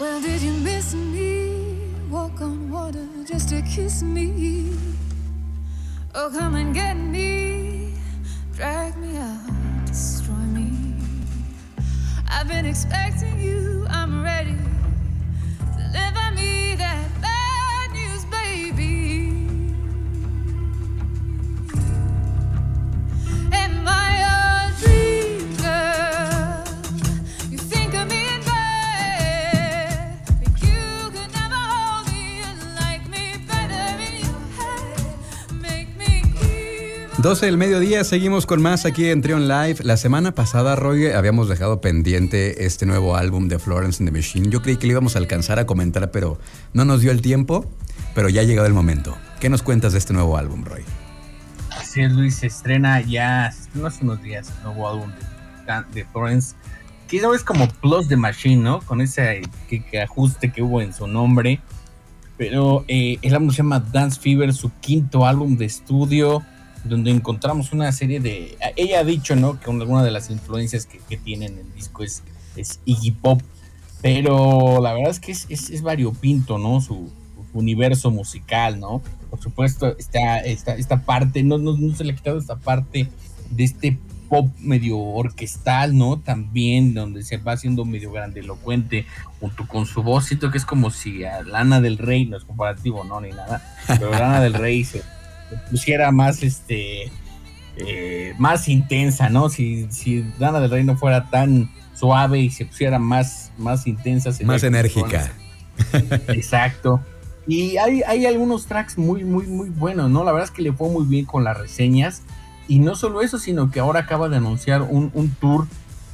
Well, did you miss me? Walk on water just to kiss me. Oh, come and get me. Drag me out, destroy me. I've been expecting you, I'm ready. Deliver me 12 del mediodía, seguimos con más aquí en Trion Live. La semana pasada, Roy, habíamos dejado pendiente este nuevo álbum de Florence and the Machine. Yo creí que lo íbamos a alcanzar a comentar, pero no nos dio el tiempo. Pero ya ha llegado el momento. ¿Qué nos cuentas de este nuevo álbum, Roy? Así Luis, se estrena ya, se hace unos días el nuevo álbum de, de Florence, que es como Plus the Machine, ¿no? Con ese que, que ajuste que hubo en su nombre. Pero eh, el álbum se llama Dance Fever, su quinto álbum de estudio, donde encontramos una serie de... Ella ha dicho, ¿no? Que una de las influencias que, que tiene en el disco es, es Iggy Pop, pero la verdad es que es, es, es variopinto, ¿no? Su, universo musical, ¿no? Por supuesto, está esta, esta parte, no, no, no se le ha quitado esta parte de este pop medio orquestal, ¿no? También, donde se va haciendo medio grandilocuente junto con su voz. Siento que es como si a Lana del Rey, no es comparativo, no, ni nada, pero Lana del Rey se pusiera más, este, eh, más intensa, ¿no? Si, si Lana del Rey no fuera tan suave y se pusiera más, más intensa, Más enérgica. Exacto. Y hay, hay algunos tracks muy, muy, muy buenos, ¿no? La verdad es que le fue muy bien con las reseñas. Y no solo eso, sino que ahora acaba de anunciar un, un tour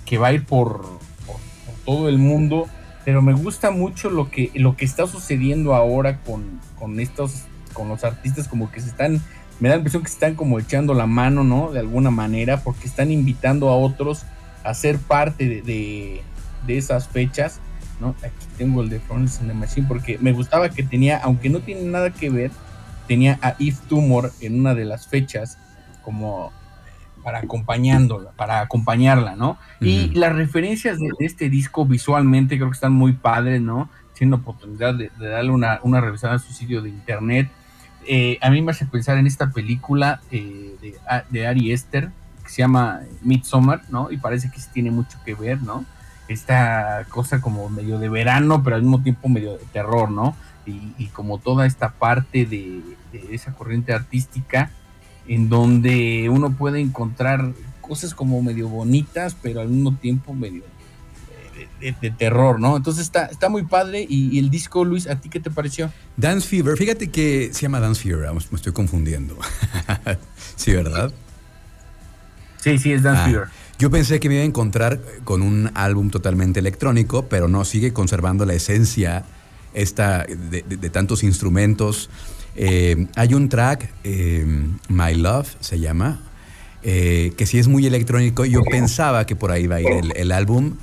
que va a ir por, por- por todo el mundo. Pero me gusta mucho lo que, lo que está sucediendo ahora con, con estos, con los artistas, como que se están, me da la impresión que se están como echando la mano, ¿no? De alguna manera, porque están invitando a otros a ser parte de, de- de esas fechas. ¿no? Aquí tengo el de Florence and the Machine porque me gustaba que tenía, aunque no tiene nada que ver, tenía a Eve Tumor en una de las fechas como para acompañándola, para acompañarla, ¿no? Y las referencias de, de este disco visualmente creo que están muy padres, ¿no? Tiene oportunidad de, de darle una, una revisada a su sitio de internet. Eh, a mí me hace pensar en esta película eh, de, A- de Ari Esther que se llama Midsommar, ¿no? Y parece que sí tiene mucho que ver, ¿no? esta cosa como medio de verano, pero al mismo tiempo medio de terror, ¿no? Y, y como toda esta parte de esa corriente artística en donde uno puede encontrar cosas como medio bonitas, pero al mismo tiempo medio de, terror, ¿no? Entonces está, está muy padre y, y el disco, Luis, ¿a ti qué te pareció? Dance Fever, fíjate que se llama Dance Fever, me estoy confundiendo. sí, ¿verdad? Sí, sí, es Dance Ah, Fever. Yo pensé que me iba a encontrar con un álbum totalmente electrónico, pero no, sigue conservando la esencia esta de, de- de tantos instrumentos. Eh, hay un track, eh, My Love se llama, eh, que sí es muy electrónico. Yo pensaba que por ahí va a ir el, el álbum,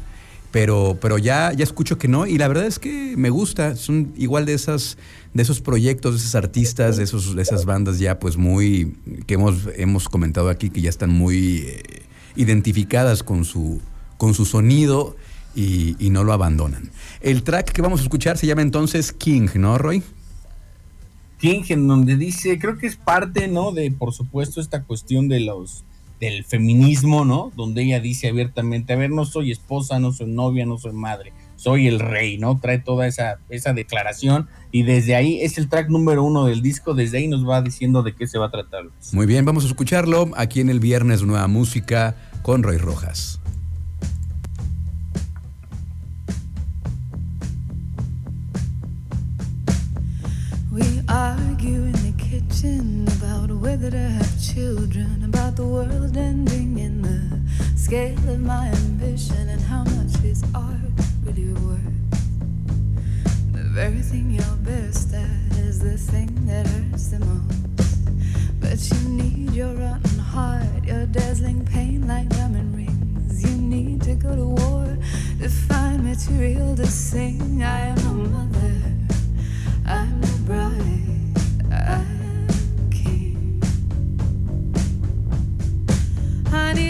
pero, pero ya, ya escucho que no. Y la verdad es que me gusta. Son igual de esas, de esos proyectos, de esos artistas, de, esos, de esas bandas ya pues muy, que hemos, hemos comentado aquí, que ya están muy eh, identificadas con su, con su sonido y, y no lo abandonan. El track que vamos a escuchar se llama entonces King, ¿no, Roy? King, en donde dice, creo que es parte, ¿no? De, por supuesto, esta cuestión de los del feminismo, ¿no? Donde ella dice abiertamente, a ver, no soy esposa, no soy novia, no soy madre, soy el rey, ¿no? Trae toda esa, esa declaración y desde ahí es el track número uno del disco, desde ahí nos va diciendo de qué se va a tratar. Muy bien, vamos a escucharlo aquí en el viernes Nueva Música con Roy Rojas. We argue in the kitchen about whether to have children, about the world ending in the scale of my ambition and how much is art really worth. The very thing you're best at is the thing that hurts the most. But you need your rotten heart, your dazzling pain like diamond rings. You need to go to war to find material to sing. I am a mother. I'm a bride, I'm honey.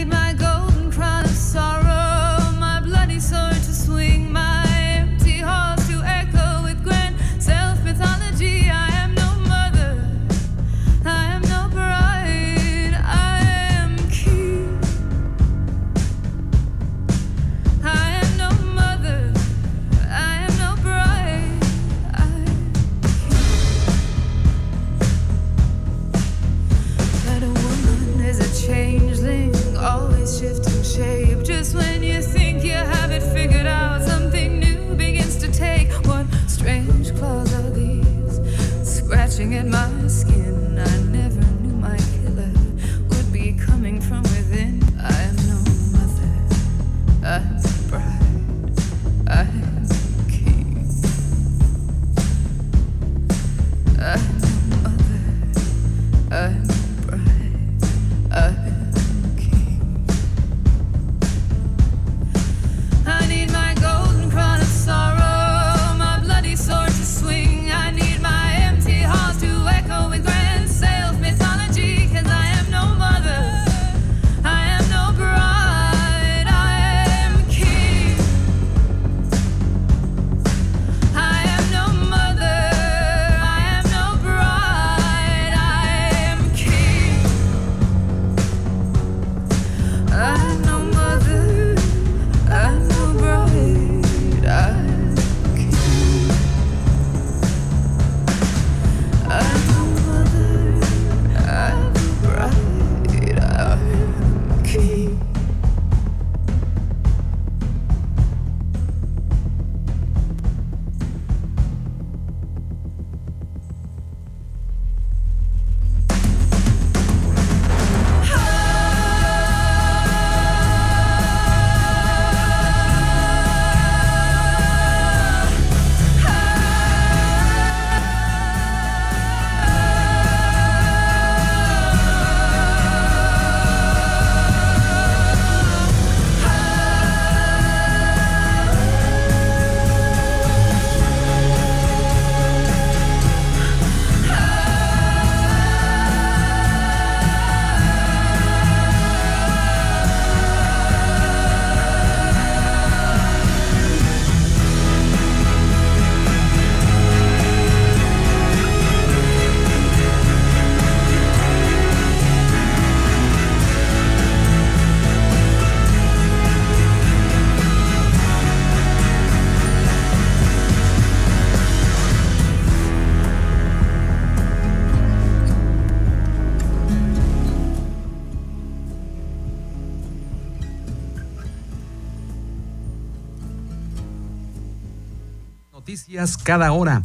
Cada hora.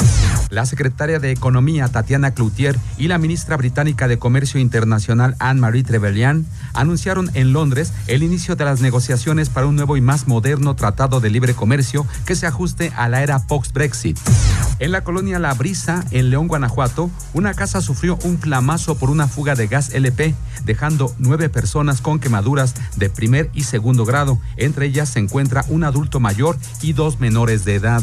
La secretaria de Economía, Tatiana Cloutier, y la ministra británica de Comercio Internacional, Anne-Marie Trevelyan, anunciaron en Londres el inicio de las negociaciones para un nuevo y más moderno tratado de libre comercio que se ajuste a la era post-Brexit. En la colonia La Brisa, en León, Guanajuato, una casa sufrió un clamazo por una fuga de gas LP, dejando nueve personas con quemaduras de primer y segundo grado. Entre ellas se encuentra un adulto mayor y dos menores de edad.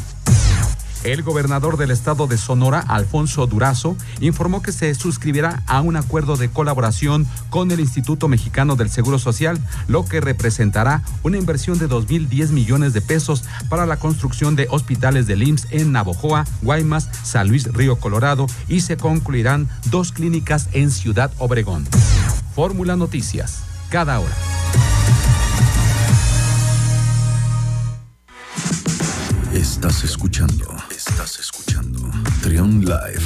El gobernador del estado de Sonora, Alfonso Durazo, informó que se suscribirá a un acuerdo de colaboración con el Instituto Mexicano del Seguro Social, lo que representará una inversión de 2.010 millones de pesos para la construcción de hospitales del IMSS en Navojoa, Guaymas, San Luis Río Colorado y se concluirán dos clínicas en Ciudad Obregón. Fórmula Noticias, cada hora. Estás escuchando. Estás escuchando. Trion Live.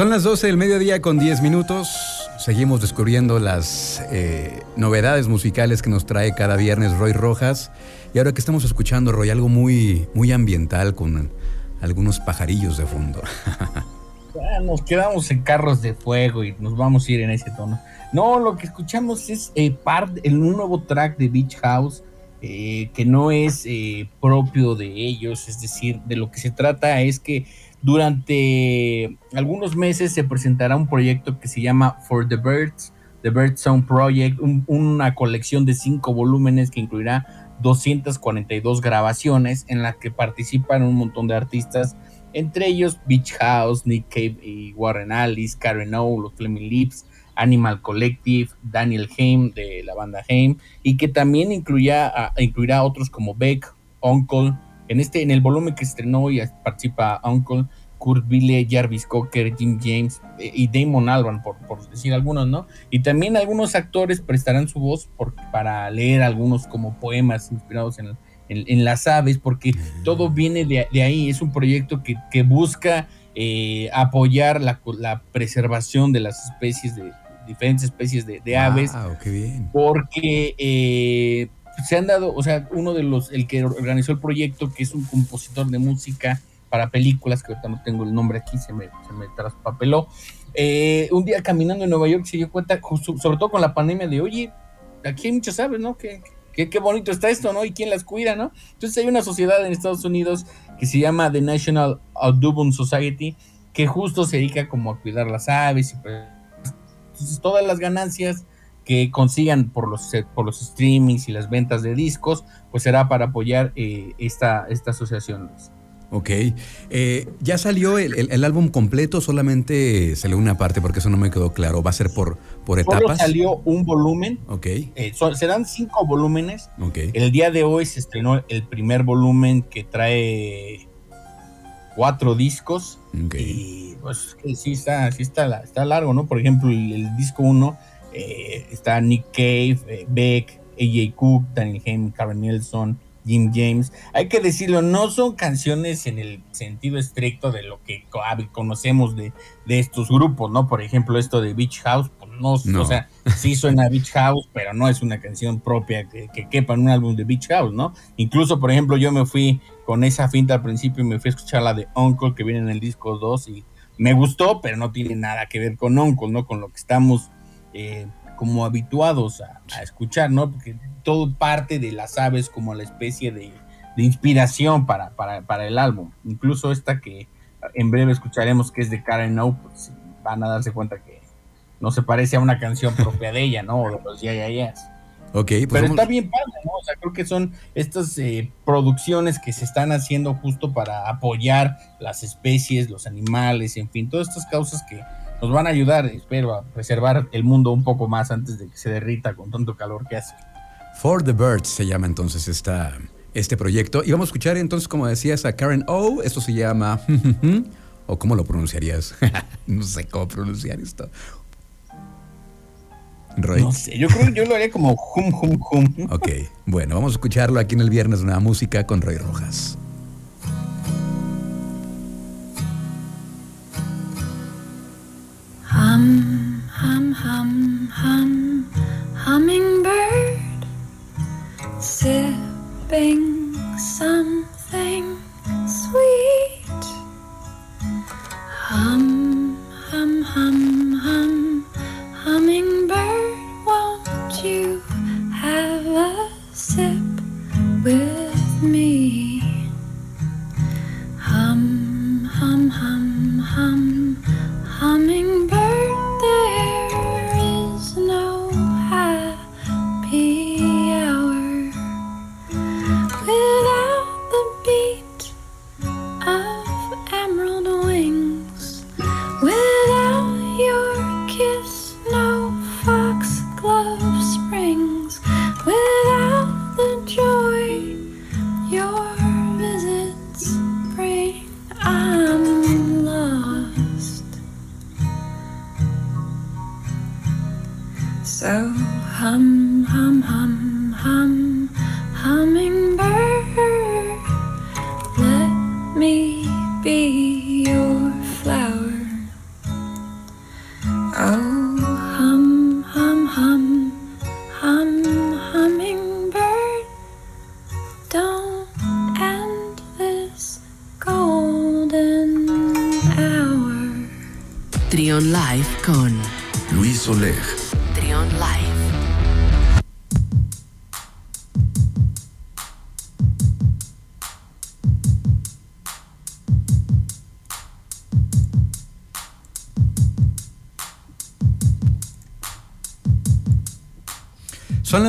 Son las 12 del mediodía con 10 minutos. Seguimos descubriendo las eh, novedades musicales que nos trae cada viernes Roy Rojas. Y ahora que estamos escuchando, Roy, algo muy, muy ambiental con algunos pajarillos de fondo. nos quedamos en carros de fuego y nos vamos a ir en ese tono. No, lo que escuchamos es eh, part, el, un nuevo track de Beach House eh, que no es eh, propio de ellos, es decir, de lo que se trata es que durante algunos meses se presentará un proyecto que se llama For the Birds, The Bird Sound Project, una colección de cinco volúmenes que incluirá 242 grabaciones en las que participan un montón de artistas, entre ellos Beach House, Nick Cave y Warren Alice, Karen O, los Fleming Lips, Animal Collective, Daniel Haim de la banda Haim, y que también incluirá, incluirá otros como Beck, Uncle. En, este, en el volumen que estrenó y participa Uncle, Kurt Ville, Jarvis Cocker, Jim James eh, y Damon Alban, por, decir algunos, ¿no? Y también algunos actores prestarán su voz para leer algunos como poemas inspirados en, las aves, porque todo viene de, ahí. Es un proyecto que, busca eh, apoyar la, preservación de las especies de diferentes especies de, aves. Porque eh, se han dado, o sea, uno de los, el que organizó el proyecto, que es un compositor de música para películas, que ahorita no tengo el nombre aquí, se me, se me traspapeló. Eh, un día caminando en Nueva York se dio cuenta, sobre todo con la pandemia, de oye, aquí hay muchas aves, ¿no? Qué, qué, bonito está esto, ¿no? Y quién las cuida, ¿no? Entonces hay una sociedad en Estados Unidos que se llama The National Audubon Society, que justo se dedica como a cuidar las aves y pues, entonces todas las ganancias que consigan por los, por los streamings y las ventas de discos, pues será para apoyar eh, esta, esta asociación. Ok. Eh, ¿Ya salió el, álbum completo? Solamente salió una parte porque eso no me quedó claro. ¿Va a ser por, por Solo etapas? salió un volumen. Ok. Eh, serán cinco volúmenes. Ok. El día de hoy se estrenó el primer volumen que trae cuatro discos. Ok. Y pues sí está, sí está, está largo, ¿no? Por ejemplo, el, disco uno eh, está Nick Cave, Beck, AJ Cook, Daniel Haim, Karen Nelson. Jim James. Hay que decirlo, no son canciones en el sentido estricto de lo que conocemos de, estos grupos, ¿no? Por ejemplo, esto de Beach House, pues no, o sea, sí suena Beach House, pero no es una canción propia que, quepa en un álbum de Beach House, ¿no? Incluso, por ejemplo, yo me fui con esa finta al principio y me fui a escuchar la de Uncle que viene en el disco 2 y me gustó, pero no tiene nada que ver con Uncle, ¿no? Con lo que estamos eh, como habituados a, a escuchar, ¿no? Porque todo parte de las aves como la especie de, inspiración para, para, el álbum. Incluso esta que en breve escucharemos que es de Karen O, pues van a darse cuenta que no se parece a una canción propia de ella, ¿no? O de los ya Ok, pues Pero está bien padre, ¿no? O sea, creo que son estas eh, producciones que se están haciendo justo para apoyar las especies, los animales, en fin, todas estas causas que nos van a ayudar, espero, a preservar el mundo un poco más antes de que se derrita con tanto calor que hace. For the Birds se llama entonces esta, este proyecto. Y vamos a escuchar entonces, como decías, a Karen O. Esto se llama... ¿O cómo lo pronunciarías? no sé cómo pronunciar esto. Roy. No sé, yo creo que yo lo haría como hum, hum, hum. Ok, bueno, vamos a escucharlo aquí en el viernes, una música con Roy Rojas. Hum, hum, hum, hummingbird. sipping something glove.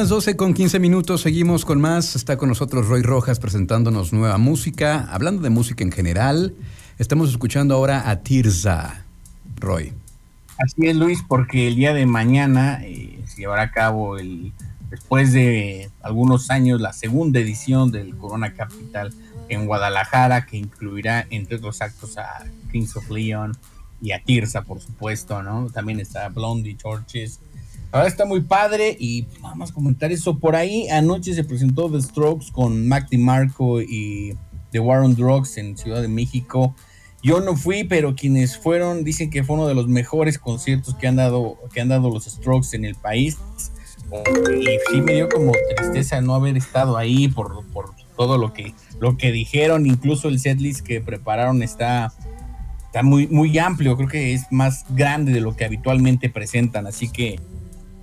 Las 12 con 15 minutos, seguimos con más. Está con nosotros Roy Rojas presentándonos nueva música. Hablando de música en general, estamos escuchando ahora a Tirza. Roy. Así es, Luis, porque el día de mañana eh, se llevará a cabo el después de algunos años la segunda edición del Corona Capital en Guadalajara, que incluirá entre otros actos a Kings of Leon y a Tirsa, por supuesto, ¿no? También está Blondie Churches. Ahora está muy padre y vamos a comentar eso. Por ahí anoche se presentó The Strokes con Mac DiMarco y The War on Drugs en Ciudad de México. Yo no fui, pero quienes fueron dicen que fue uno de los mejores conciertos que han dado, que han dado los Strokes en el país y sí me dio como tristeza no haber estado ahí por, todo lo que, lo que dijeron, incluso el setlist que prepararon está, está muy, muy amplio, creo que es más grande de lo que habitualmente presentan, así que,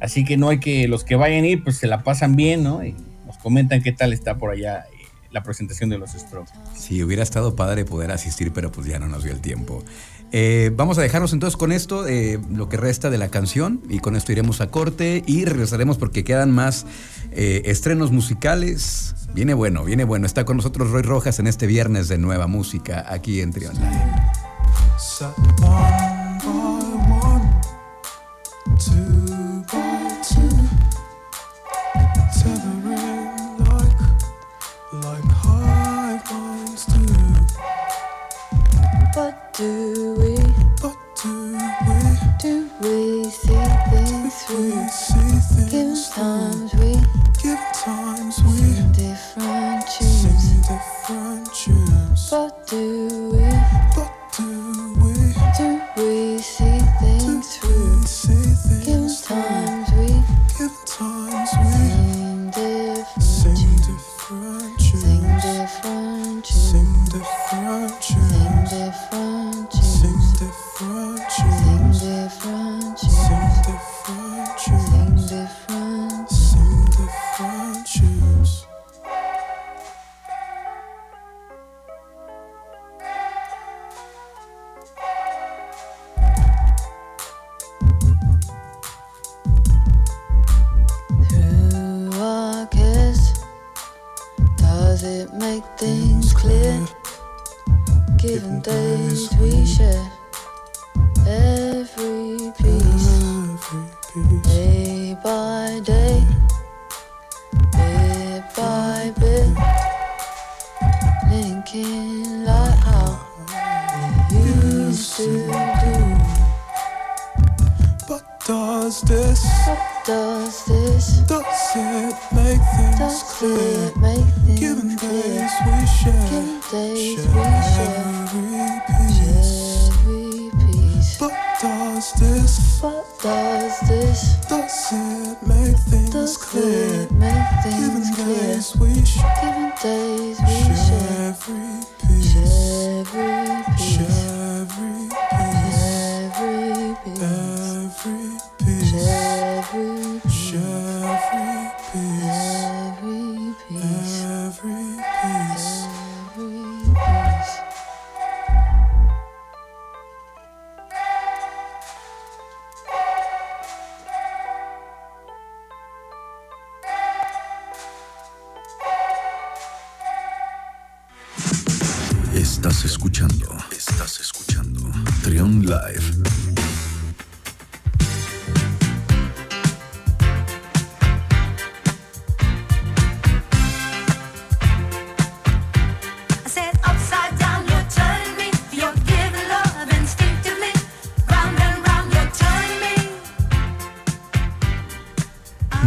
así que no hay que, los que vayan a ir, pues se la pasan bien, ¿no? Y nos comentan qué tal está por allá eh, la presentación de los Strokes. Sí, hubiera estado padre poder asistir, pero pues ya no nos dio el tiempo. Eh, vamos a dejarnos entonces con esto, eh, lo que resta de la canción, y con esto iremos a corte y regresaremos porque quedan más eh, estrenos musicales. Viene bueno, viene bueno. Está con nosotros Roy Rojas en este viernes de nueva música aquí en Trion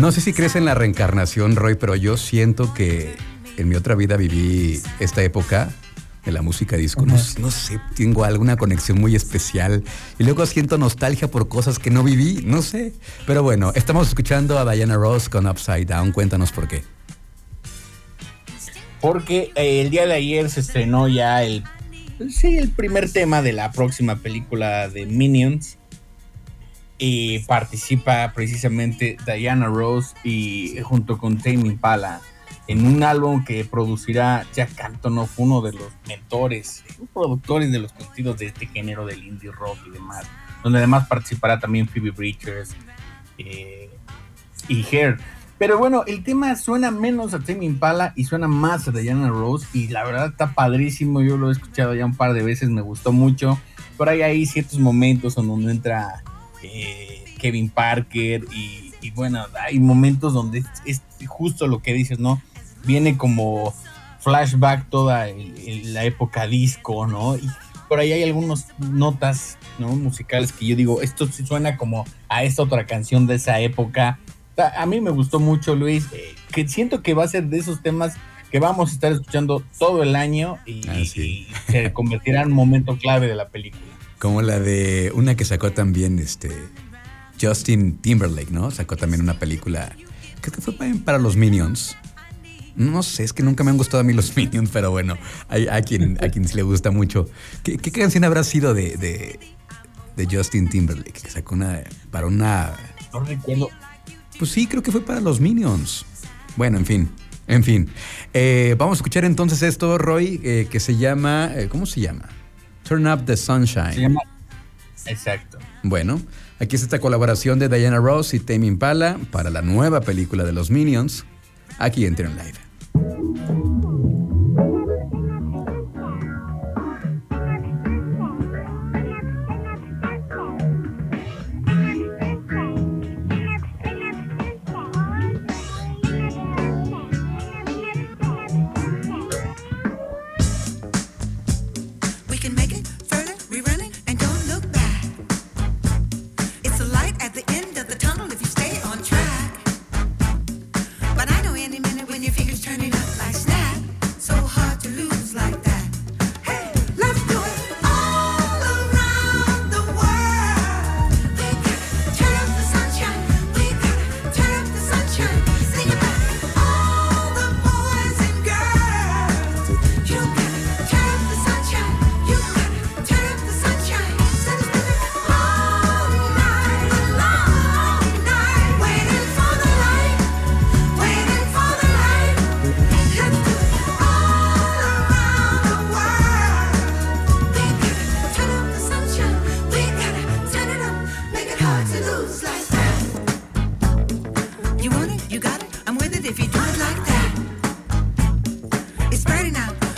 No sé si crees en la reencarnación, Roy, pero yo siento que en mi otra vida viví esta época de la música disco. No, sé, tengo alguna conexión muy especial. Y luego siento nostalgia por cosas que no viví, no sé. Pero bueno, estamos escuchando a Diana Ross con Upside Down. Cuéntanos por qué. Porque eh, el día de ayer se estrenó ya el, sí, el primer tema de la próxima película de Minions y participa precisamente Diana Rose y junto con Tame Impala en un álbum que producirá Jack Antonoff, uno de los mentores, productores de los contenidos de este género del indie rock y demás, donde además participará también Phoebe Bridgers eh, y Hair. Pero bueno, el tema suena menos a Tame Impala y suena más a Diana Rose y la verdad está padrísimo, yo lo he escuchado ya un par de veces, me gustó mucho. Por ahí hay ciertos momentos en donde entra eh, Kevin Parker y, bueno, hay momentos donde es, justo lo que dices, ¿no? Viene como flashback toda la época disco, ¿no? Y por ahí hay algunas notas ¿no? musicales que yo digo, esto suena como a esta otra canción de esa época a mí me gustó mucho, Luis, eh, que siento que va a ser de esos temas que vamos a estar escuchando todo el año y, ah, se convertirá en un momento clave de la película. Como la de una que sacó también este Justin Timberlake, ¿no? Sacó también una película, creo que fue para, los Minions. No sé, es que nunca me han gustado a mí los Minions, pero bueno, hay, a, quien, a quien le gusta mucho. ¿Qué, canción habrá sido de, de, de Justin Timberlake? Que sacó una para una... No recuerdo, pues sí, creo que fue para los Minions. Bueno, en fin. En fin. Eh, vamos a escuchar entonces esto, Roy, eh, que se llama. Eh, ¿Cómo se llama? Turn Up the Sunshine. Se llama. Exacto. Bueno, aquí está esta colaboración de Diana Ross y Tame Impala para la nueva película de los Minions, aquí en Turn Live. spreading out. now.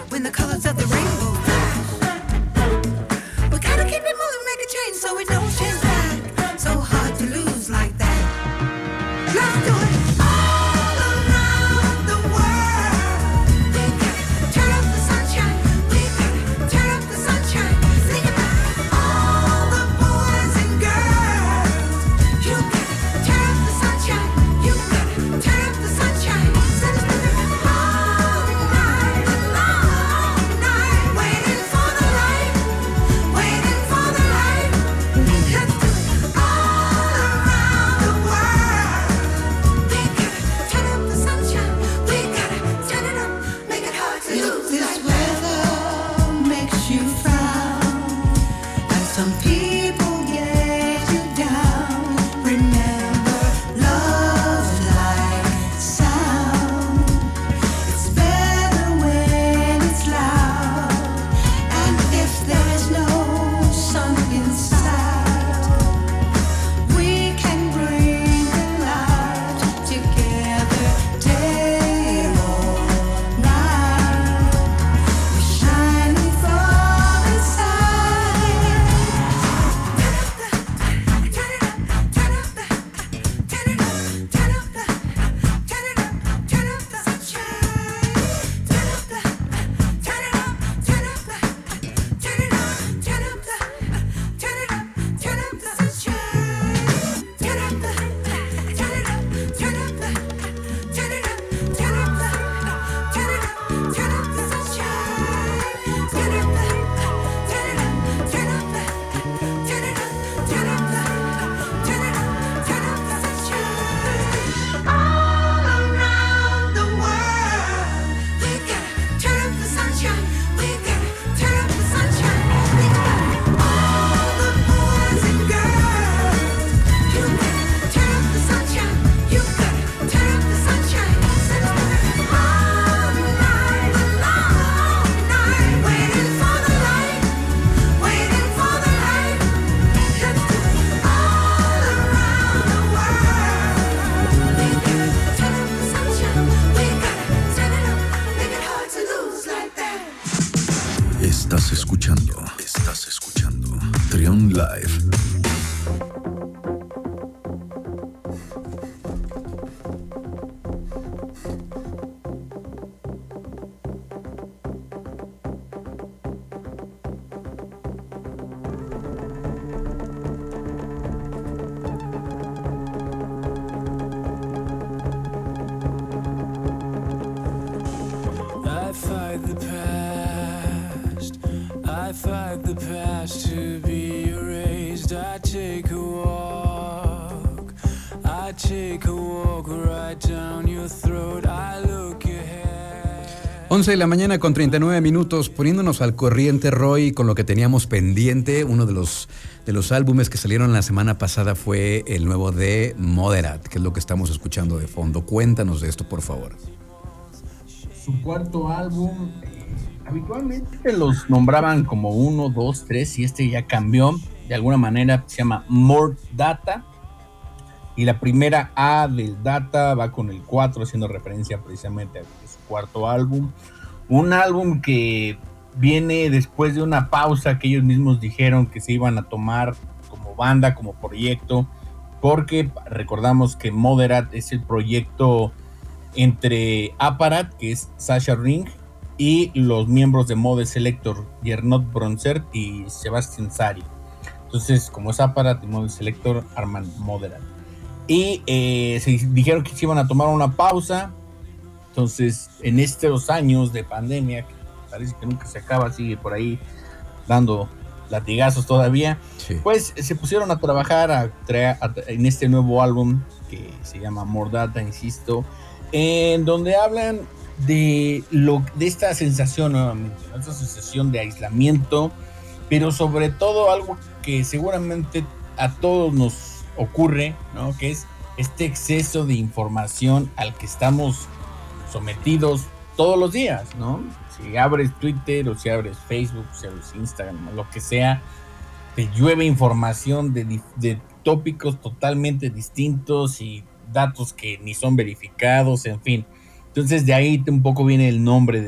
Live. 11 de la mañana con 39 minutos, poniéndonos al corriente, Roy, con lo que teníamos pendiente. Uno de los, de los álbumes que salieron la semana pasada fue el nuevo de Moderat, que es lo que estamos escuchando de fondo. Cuéntanos de esto, por favor. Su cuarto álbum, habitualmente los nombraban como uno, dos, tres, y este ya cambió. De alguna manera se llama More Data. Y la primera A del Data va con el 4, haciendo referencia precisamente a cuarto álbum. Un álbum que viene después de una pausa que ellos mismos dijeron que se iban a tomar como banda, como proyecto, porque recordamos que Moderat es el proyecto entre Aparat, que es Sasha Ring, y los miembros de Mode Selector, Gernot Bronzert y Sebastian Sari. Entonces, como es Aparat y Mode Selector, arman Moderat. Y eh, se dijeron que se iban a tomar una pausa, entonces, en estos años de pandemia, que parece que nunca se acaba, sigue por ahí dando latigazos todavía, pues se pusieron a trabajar en este nuevo álbum que se llama Mordata, insisto, en donde hablan de, lo, de esta sensación nuevamente, esta sensación de aislamiento, pero sobre todo algo que seguramente a todos nos ocurre, ¿no? Que es este exceso de información al que estamos sometidos todos los días, ¿no? Si abres Twitter o si abres Facebook, si abres Instagram, lo que sea, te llueve información de, tópicos totalmente distintos y datos que ni son verificados, en fin. Entonces de ahí un poco viene el nombre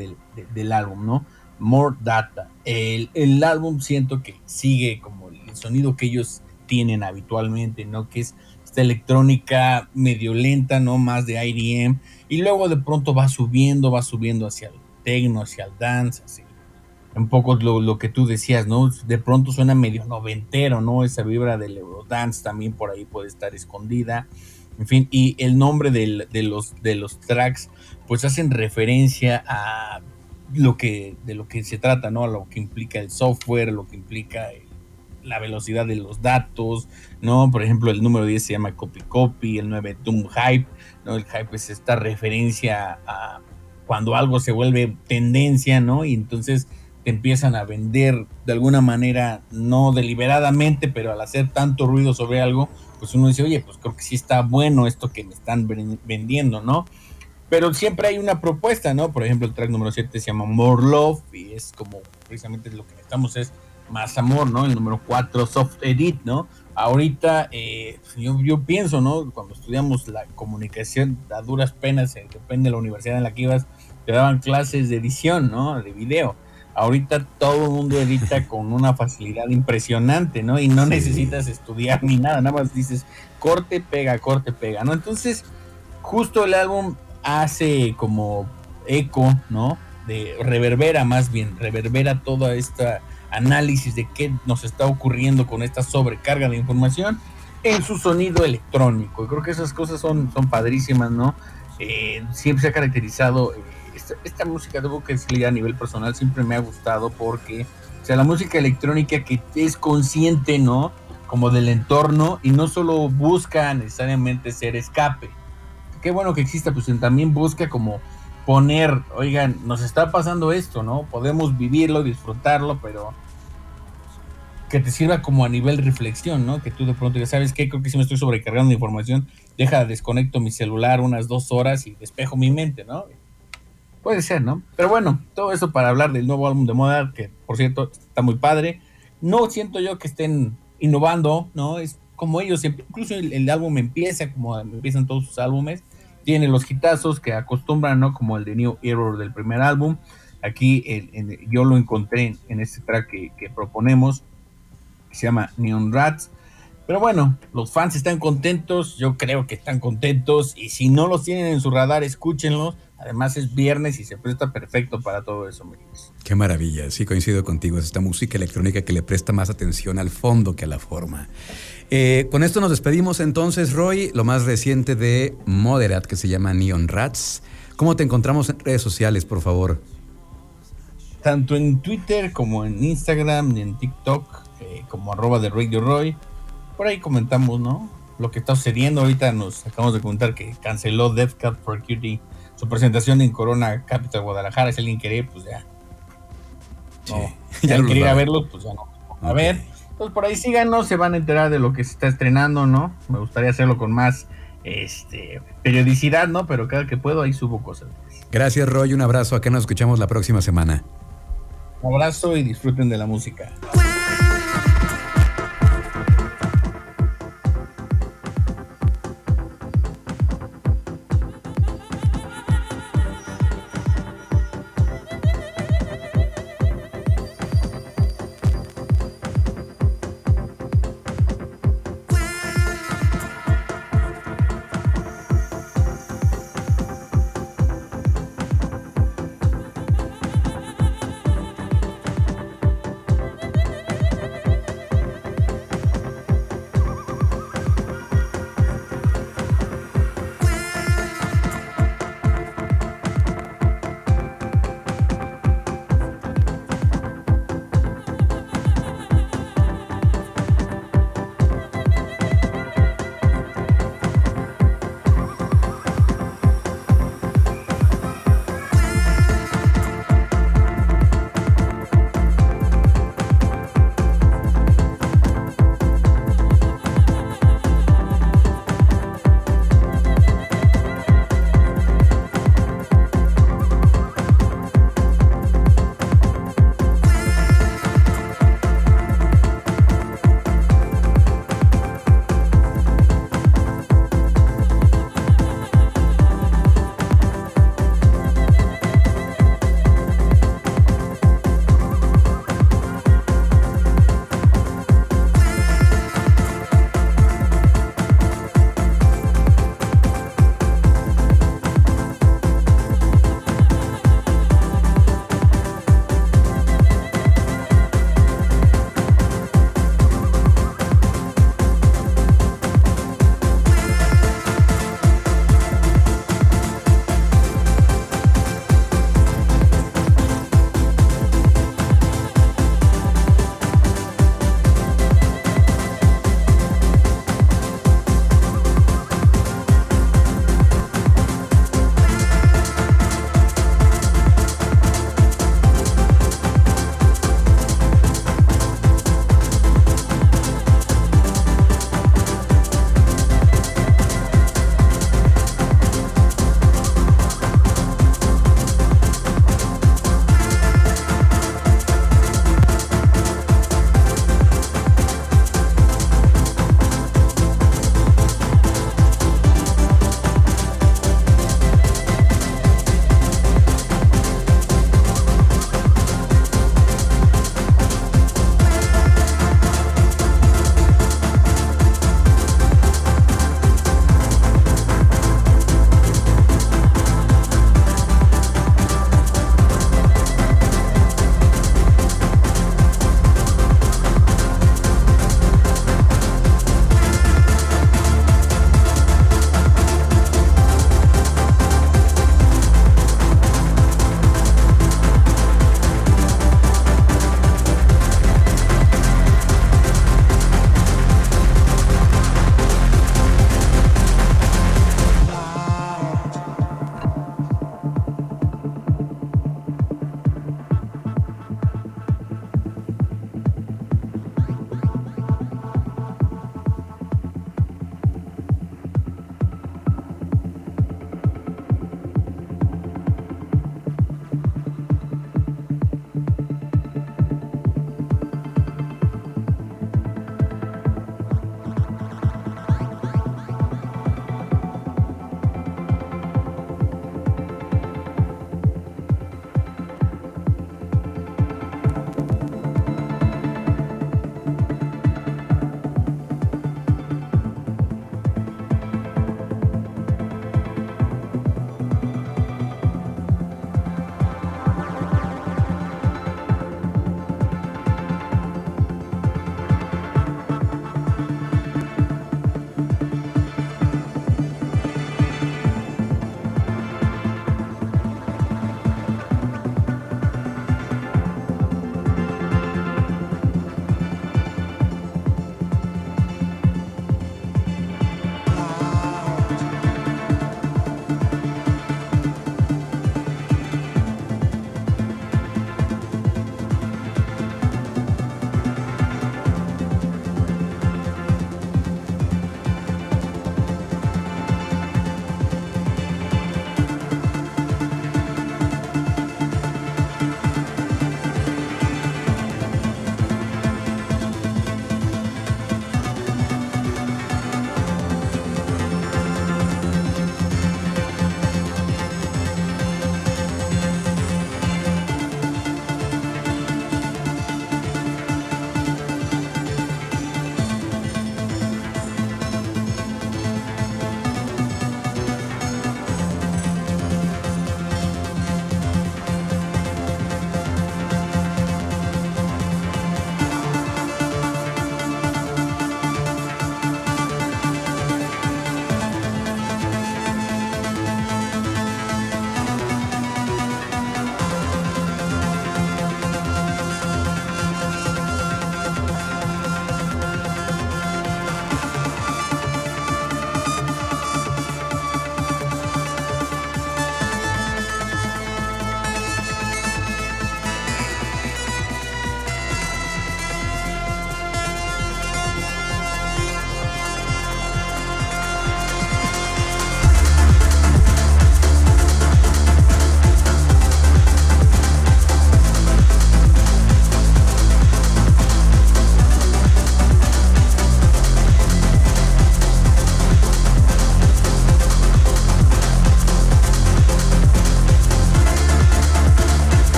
del, álbum, ¿no? More Data. El, el, álbum siento que sigue como el sonido que ellos tienen habitualmente, ¿no? Que es esta electrónica medio lenta, ¿no? Más de IDM y luego de pronto va subiendo, va subiendo hacia el techno, hacia el dance, así. Un poco lo, que tú decías, ¿no? De pronto suena medio noventero, ¿no? Esa vibra del Eurodance también por ahí puede estar escondida. En fin, y el nombre de, los, de los tracks, pues hacen referencia a lo que, de lo que se trata, ¿no? A lo que implica el software, lo que implica la velocidad de los datos, ¿no? Por ejemplo, el número 10 se llama Copy Copy, el 9 Doom Hype, el hype es esta referencia a cuando algo se vuelve tendencia, ¿no? Y entonces te empiezan a vender de alguna manera, no deliberadamente, pero al hacer tanto ruido sobre algo, pues uno dice, oye, pues creo que sí está bueno esto que me están vendiendo, ¿no? Pero siempre hay una propuesta, ¿no? Por ejemplo, el track número 7 se llama More Love y es como precisamente lo que necesitamos es más amor, ¿no? El número 4, Soft Edit, ¿no? ahorita eh, yo, pienso, ¿no? Cuando estudiamos la comunicación a duras penas, eh, depende de la universidad en la que ibas, te daban clases de edición, ¿no? De video. Ahorita todo el mundo edita con una facilidad impresionante, ¿no? Y no necesitas estudiar ni nada, nada más dices corte, pega, corte, pega, ¿no? Entonces, justo el álbum hace como eco, ¿no? De reverbera más bien, reverbera toda esta análisis de qué nos está ocurriendo con esta sobrecarga de información en su sonido electrónico. Y creo que esas cosas son, son padrísimas, ¿no? Eh, siempre se ha caracterizado, eh, esta, música, debo que decirle a nivel personal, siempre me ha gustado porque, o sea, la música electrónica que es consciente, ¿no? Como del entorno y no solo busca necesariamente ser escape. Qué bueno que exista, pues también busca como poner, oigan, nos está pasando esto, ¿no? Podemos vivirlo, disfrutarlo, pero que te sirva como a nivel reflexión, ¿no? Que tú de pronto ya sabes que creo que si me estoy sobrecargando de información, deja, desconecto mi celular unas dos horas y despejo mi mente, ¿no? Puede ser, ¿no? Pero bueno, todo eso para hablar del nuevo álbum de moda, que por cierto está muy padre. No siento yo que estén innovando, ¿no? Es como ellos, incluso el, álbum empieza como empiezan todos sus álbumes. Tiene los hitazos que acostumbran, ¿no? Como el de New Error del primer álbum. Aquí yo lo encontré en, este track que proponemos que se llama Neon Rats. Pero bueno, los fans están contentos, yo creo que están contentos y si no los tienen en su radar, escúchenlos. Además es viernes y se presta perfecto para todo eso, Qué maravilla, sí coincido contigo, es esta música electrónica que le presta más atención al fondo que a la forma. Eh, con esto nos despedimos entonces, Roy, lo más reciente de Moderat que se llama Neon Rats. ¿Cómo te encontramos en redes sociales, por favor? Tanto en Twitter como en Instagram y en TikTok, eh, como arroba de Radio Roy. Por ahí comentamos, ¿no? Lo que está sucediendo ahorita, nos acabamos de comentar que canceló Death Cup for Cutie su presentación en Corona Capital Guadalajara. Si alguien quiere, pues ya. ya quiere ir a verlo, pues ya no. A ver, pues por ahí síganos, se van a enterar de lo que se está estrenando, ¿no? Me gustaría hacerlo con más este, periodicidad, ¿no? Pero cada que puedo ahí subo cosas. Gracias, Roy. Un abrazo. Acá nos escuchamos la próxima semana. Un abrazo y disfruten de la música.